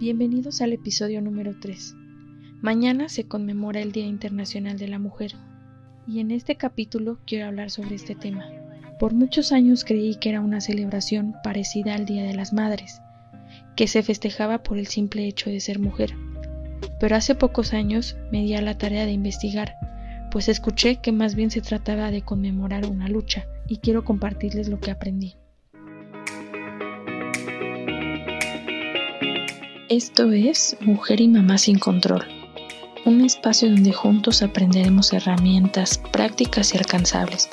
Bienvenidos al episodio número 3. Mañana se conmemora el Día Internacional de la Mujer y en este capítulo quiero hablar sobre este tema. Por muchos años creí que era una celebración parecida al Día de las Madres, que se festejaba por el simple hecho de ser mujer. Pero hace pocos años me di a la tarea de investigar, pues escuché que más bien se trataba de conmemorar una lucha, y quiero compartirles lo que aprendí. Esto es Mujer y Mamá sin Control, un espacio donde juntos aprenderemos herramientas prácticas y alcanzables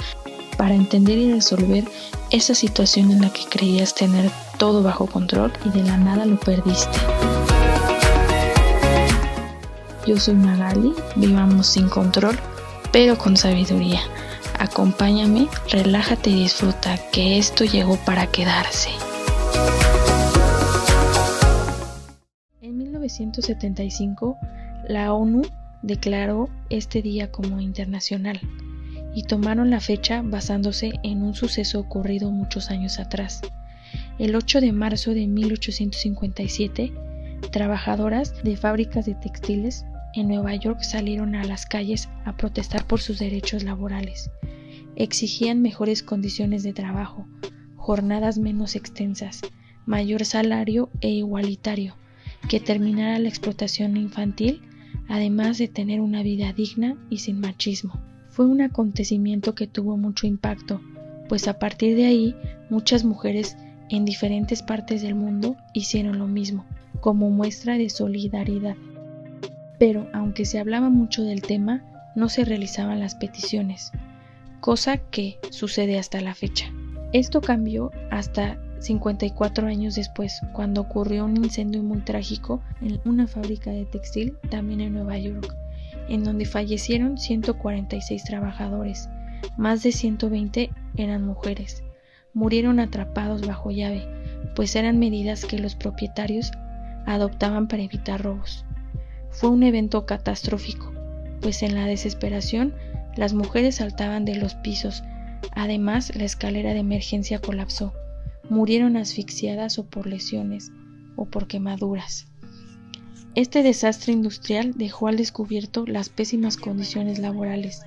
para entender y resolver esa situación en la que creías tener todo bajo control y de la nada lo perdiste. Yo soy Magali, vivamos sin control, pero con sabiduría. Acompáñame, relájate y disfruta, que esto llegó para quedarse. 1975, la ONU declaró este día como internacional y tomaron la fecha basándose en un suceso ocurrido muchos años atrás. El 8 de marzo de 1857, trabajadoras de fábricas de textiles en Nueva York salieron a las calles a protestar por sus derechos laborales. Exigían mejores condiciones de trabajo, jornadas menos extensas, mayor salario e igualitario, que terminara la explotación infantil, además de tener una vida digna y sin machismo fue un acontecimiento que tuvo mucho impacto, pues a partir de ahí muchas mujeres en diferentes partes del mundo hicieron lo mismo, como muestra de solidaridad. Pero aunque se hablaba mucho del tema, no se realizaban las peticiones, cosa que sucede hasta la fecha. Esto cambió hasta 54 años después, cuando ocurrió un incendio muy trágico en una fábrica de textil también en Nueva York, en donde fallecieron 146 trabajadores, más de 120 eran mujeres. Murieron atrapados bajo llave, pues eran medidas que los propietarios adoptaban para evitar robos. Fue un evento catastrófico, pues en la desesperación las mujeres saltaban de los pisos, además la escalera de emergencia colapsó, murieron asfixiadas o por lesiones o por quemaduras. Este desastre industrial dejó al descubierto las pésimas condiciones laborales,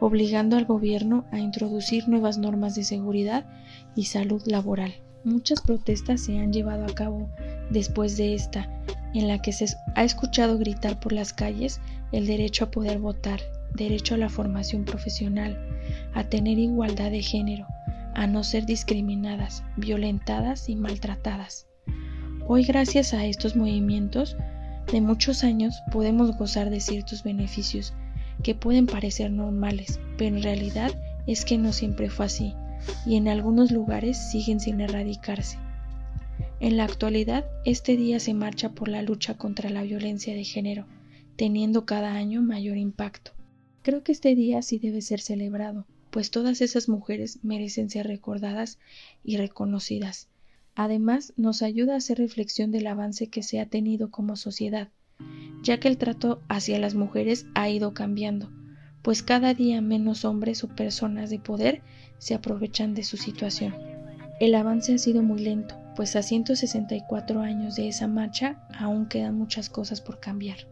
obligando al gobierno a introducir nuevas normas de seguridad y salud laboral. Muchas protestas se han llevado a cabo después de esta, en la que se ha escuchado gritar por las calles el derecho a poder votar, derecho a la formación profesional, a tener igualdad de género, a no ser discriminadas, violentadas y maltratadas. Hoy gracias a estos movimientos de muchos años podemos gozar de ciertos beneficios que pueden parecer normales, pero en realidad es que no siempre fue así y en algunos lugares siguen sin erradicarse. En la actualidad, este día se marcha por la lucha contra la violencia de género, teniendo cada año mayor impacto. Creo que este día sí debe ser celebrado, pues todas esas mujeres merecen ser recordadas y reconocidas, Además, nos ayuda a hacer reflexión del avance que se ha tenido como sociedad, ya que el trato hacia las mujeres ha ido cambiando, pues cada día menos hombres o personas de poder se aprovechan de su situación. El avance ha sido muy lento, pues a 164 años de esa marcha aún quedan muchas cosas por cambiar.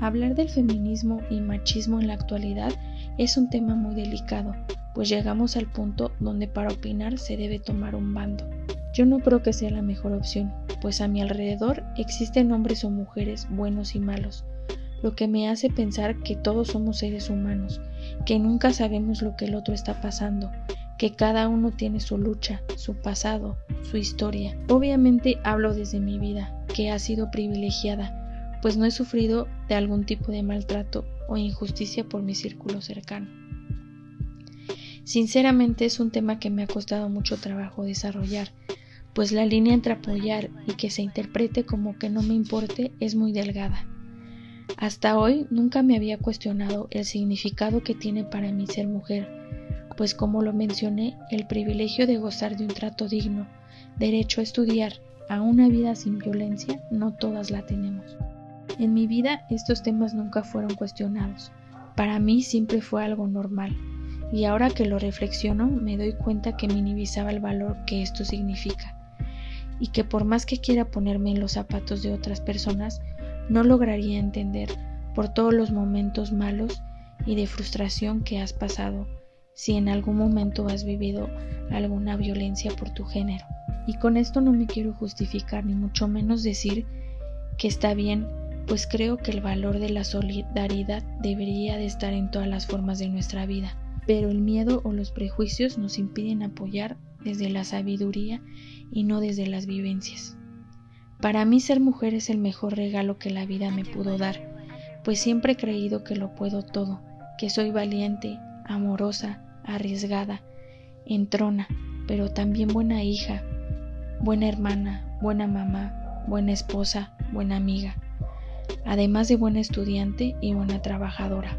Hablar del feminismo y machismo en la actualidad es un tema muy delicado, pues llegamos al punto donde para opinar se debe tomar un bando. Yo no creo que sea la mejor opción, pues a mi alrededor existen hombres o mujeres buenos y malos, lo que me hace pensar que todos somos seres humanos, que nunca sabemos lo que el otro está pasando, que cada uno tiene su lucha, su pasado, su historia. Obviamente hablo desde mi vida, que ha sido privilegiada, pues no he sufrido de algún tipo de maltrato o injusticia por mi círculo cercano. Sinceramente es un tema que me ha costado mucho trabajo desarrollar, pues la línea entre apoyar y que se interprete como que no me importe es muy delgada. Hasta hoy nunca me había cuestionado el significado que tiene para mí ser mujer, pues como lo mencioné, el privilegio de gozar de un trato digno, derecho a estudiar, a una vida sin violencia, no todas la tenemos. En mi vida estos temas nunca fueron cuestionados. Para mí siempre fue algo normal, y ahora que lo reflexiono me doy cuenta que minimizaba el valor que esto significa y que por más que quiera ponerme en los zapatos de otras personas, no lograría entender por todos los momentos malos y de frustración que has pasado si en algún momento has vivido alguna violencia por tu género. Y con esto no me quiero justificar ni mucho menos decir que está bien, pues creo que el valor de la solidaridad debería de estar en todas las formas de nuestra vida, pero el miedo o los prejuicios nos impiden apoyar desde la sabiduría y no desde las vivencias. Para mí ser mujer es el mejor regalo que la vida me pudo dar, pues siempre he creído que lo puedo todo, que soy valiente, amorosa, arriesgada, entrona, pero también buena hija, buena hermana, buena mamá, buena esposa, buena amiga, además de buena estudiante y buena trabajadora.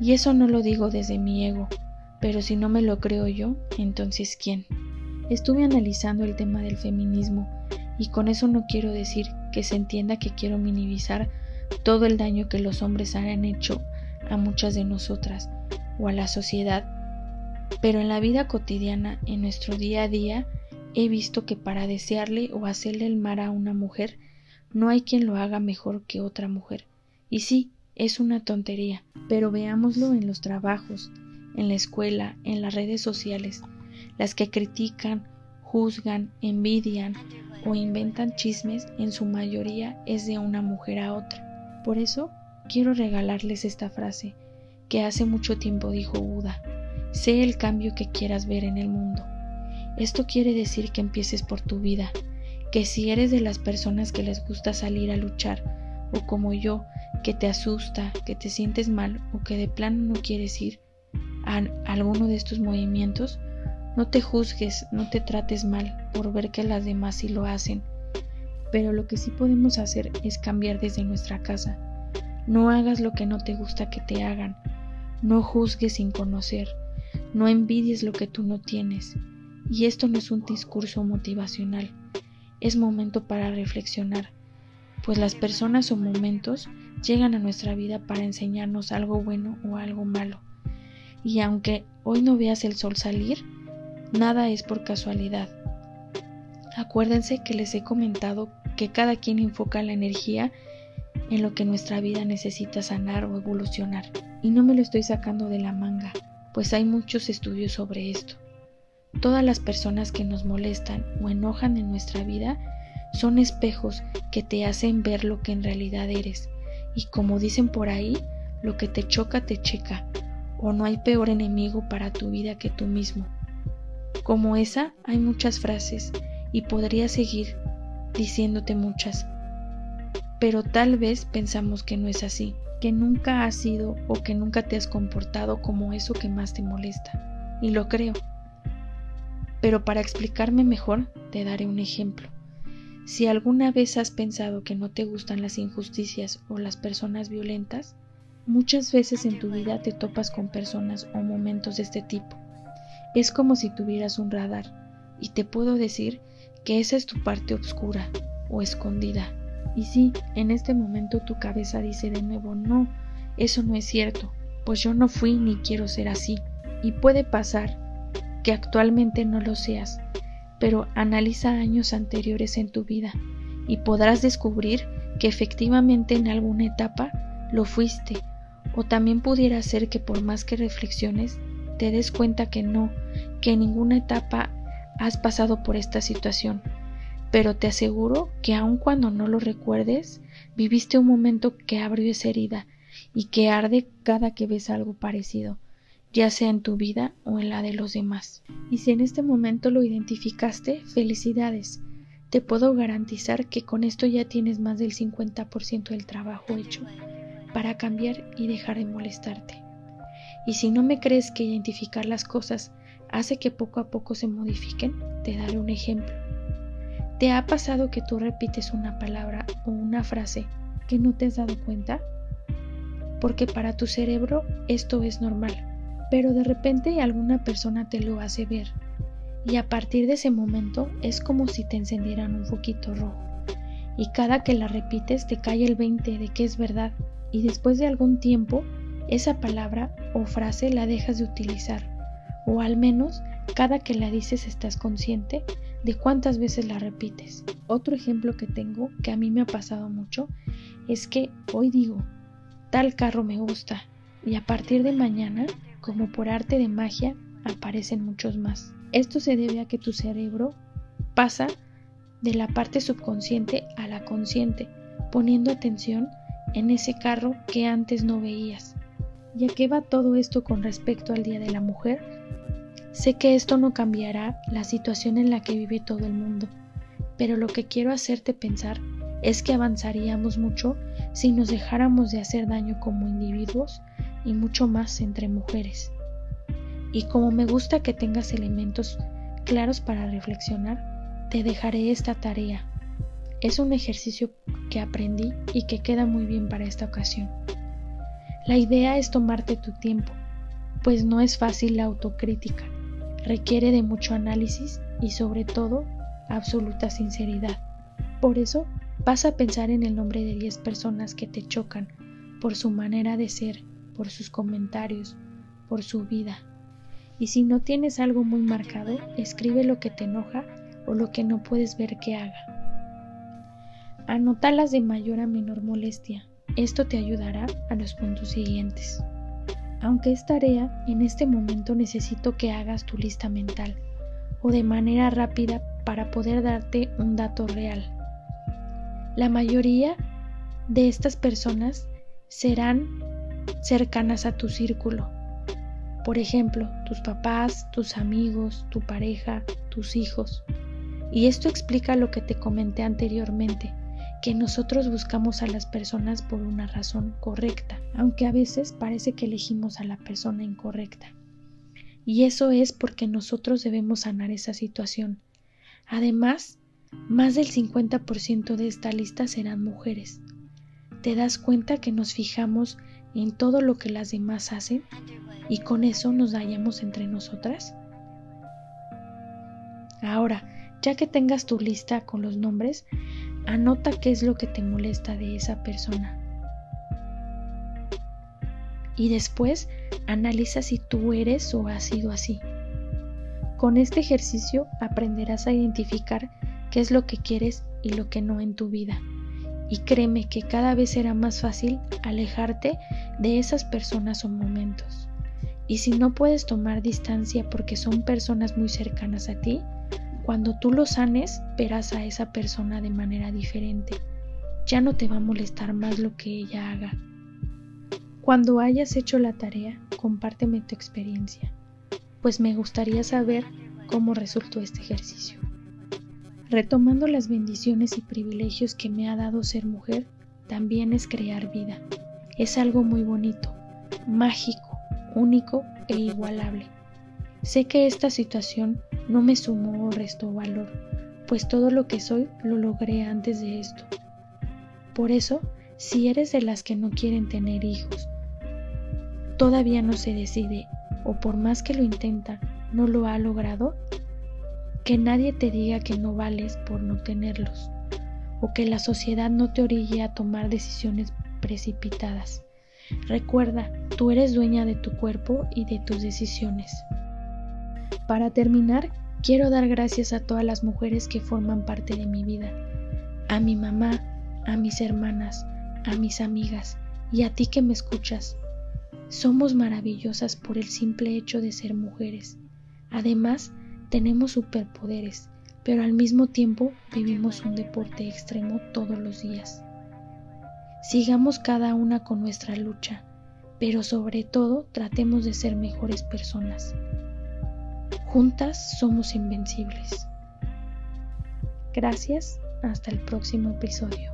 Y eso no lo digo desde mi ego, pero si no me lo creo yo, entonces ¿quién? Estuve analizando el tema del feminismo y con eso no quiero decir que se entienda que quiero minimizar todo el daño que los hombres han hecho a muchas de nosotras o a la sociedad, pero en la vida cotidiana, en nuestro día a día, he visto que para desearle o hacerle el mal a una mujer, no hay quien lo haga mejor que otra mujer. Y sí, es una tontería, pero veámoslo en los trabajos, en la escuela, en las redes sociales, las que critican, juzgan, envidian o inventan chismes, en su mayoría es de una mujer a otra. Por eso quiero regalarles esta frase que hace mucho tiempo dijo Buda, sé el cambio que quieras ver en el mundo. Esto quiere decir que empieces por tu vida, que si eres de las personas que les gusta salir a luchar, o como yo, que te asusta, que te sientes mal o que de plano no quieres ir a alguno de estos movimientos, no te juzgues, no te trates mal por ver que las demás sí lo hacen. Pero lo que sí podemos hacer es cambiar desde nuestra casa. No hagas lo que no te gusta que te hagan. No juzgues sin conocer. No envidies lo que tú no tienes. Y esto no es un discurso motivacional. Es momento para reflexionar, pues las personas o momentos llegan a nuestra vida para enseñarnos algo bueno o algo malo. Y aunque hoy no veas el sol salir, nada es por casualidad. Acuérdense que les he comentado que cada quien enfoca la energía en lo que nuestra vida necesita sanar o evolucionar. Y no me lo estoy sacando de la manga, pues hay muchos estudios sobre esto. Todas las personas que nos molestan o enojan en nuestra vida son espejos que te hacen ver lo que en realidad eres. Y como dicen por ahí, lo que te choca te checa, o no hay peor enemigo para tu vida que tú mismo. Como esa hay muchas frases y podría seguir diciéndote muchas, pero tal vez pensamos que no es así, que nunca has sido o que nunca te has comportado como eso que más te molesta. Y lo creo. Pero para explicarme mejor, te daré un ejemplo. Si alguna vez has pensado que no te gustan las injusticias o las personas violentas, muchas veces en tu vida te topas con personas o momentos de este tipo. Es como si tuvieras un radar, y te puedo decir que esa es tu parte oscura o escondida. Y sí, en este momento tu cabeza dice de nuevo, no, eso no es cierto, pues yo no fui ni quiero ser así. Y puede pasar que actualmente no lo seas, pero analiza años anteriores en tu vida y podrás descubrir que efectivamente en alguna etapa lo fuiste, o también pudiera ser que por más que reflexiones te des cuenta que no, que en ninguna etapa has pasado por esta situación, pero te aseguro que aun cuando no lo recuerdes, viviste un momento que abrió esa herida y que arde cada que ves algo parecido, ya sea en tu vida o en la de los demás. Y si en este momento lo identificaste, felicidades. Te puedo garantizar que con esto ya tienes más del 50% del trabajo hecho para cambiar y dejar de molestarte. Y si no me crees que identificar las cosas hace que poco a poco se modifiquen, te daré un ejemplo. ¿Te ha pasado que tú repites una palabra o una frase que no te has dado cuenta? Porque para tu cerebro esto es normal, pero de repente alguna persona te lo hace ver. Y a partir de ese momento es como si te encendieran un foquito rojo. Y cada que la repites te cae el 20 de que es verdad. Y después de algún tiempo esa palabra o frase la dejas de utilizar, o al menos cada que la dices estás consciente de cuántas veces la repites. Otro ejemplo que tengo, que a mí me ha pasado mucho, es que hoy digo, tal carro me gusta, y a partir de mañana, como por arte de magia, aparecen muchos más. Esto se debe a que tu cerebro pasa de la parte subconsciente a la consciente, poniendo atención en ese carro que antes no veías. ¿Y a qué va todo esto con respecto al Día de la Mujer? Sé que esto no cambiará la situación en la que vive todo el mundo, pero lo que quiero hacerte pensar es que avanzaríamos mucho si nos dejáramos de hacer daño como individuos y mucho más entre mujeres. Y como me gusta que tengas elementos claros para reflexionar, te dejaré esta tarea. Es un ejercicio que aprendí y que queda muy bien para esta ocasión. La idea es tomarte tu tiempo, pues no es fácil la autocrítica, requiere de mucho análisis y sobre todo absoluta sinceridad. Por eso vas a pensar en el nombre de 10 personas que te chocan por su manera de ser, por sus comentarios, por su vida. Y si no tienes algo muy marcado, escribe lo que te enoja o lo que no puedes ver que haga. Anótalas de mayor a menor molestia. Esto te ayudará a los puntos siguientes. Aunque es tarea, en este momento necesito que hagas tu lista mental o de manera rápida para poder darte un dato real. La mayoría de estas personas serán cercanas a tu círculo. Por ejemplo, tus papás, tus amigos, tu pareja, tus hijos. Y esto explica lo que te comenté anteriormente, que nosotros buscamos a las personas por una razón correcta, aunque a veces parece que elegimos a la persona incorrecta. Y eso es porque nosotros debemos sanar esa situación. Además, más del 50% de esta lista serán mujeres. ¿Te das cuenta que nos fijamos en todo lo que las demás hacen y con eso nos dañamos entre nosotras? Ahora, ya que tengas tu lista con los nombres, anota qué es lo que te molesta de esa persona. Y después analiza si tú eres o has sido así. Con este ejercicio aprenderás a identificar qué es lo que quieres y lo que no en tu vida y créeme que cada vez será más fácil alejarte de esas personas o momentos. Y si no puedes tomar distancia porque son personas muy cercanas a ti, cuando tú lo sanes, verás a esa persona de manera diferente. Ya no te va a molestar más lo que ella haga. Cuando hayas hecho la tarea, compárteme tu experiencia, pues me gustaría saber cómo resultó este ejercicio. Retomando las bendiciones y privilegios que me ha dado ser mujer, también es crear vida. Es algo muy bonito, mágico, único e igualable. Sé que esta situación no me sumó o restó valor, pues todo lo que soy lo logré antes de esto. Por eso, si eres de las que no quieren tener hijos, todavía no se decide o por más que lo intenta, no lo ha logrado, que nadie te diga que no vales por no tenerlos, o que la sociedad no te orille a tomar decisiones precipitadas. Recuerda, tú eres dueña de tu cuerpo y de tus decisiones. Para terminar, quiero dar gracias a todas las mujeres que forman parte de mi vida, a mi mamá, a mis hermanas, a mis amigas y a ti que me escuchas. Somos maravillosas por el simple hecho de ser mujeres. Además, tenemos superpoderes, pero al mismo tiempo vivimos un deporte extremo todos los días. Sigamos cada una con nuestra lucha, pero sobre todo tratemos de ser mejores personas. Juntas somos invencibles. Gracias, hasta el próximo episodio.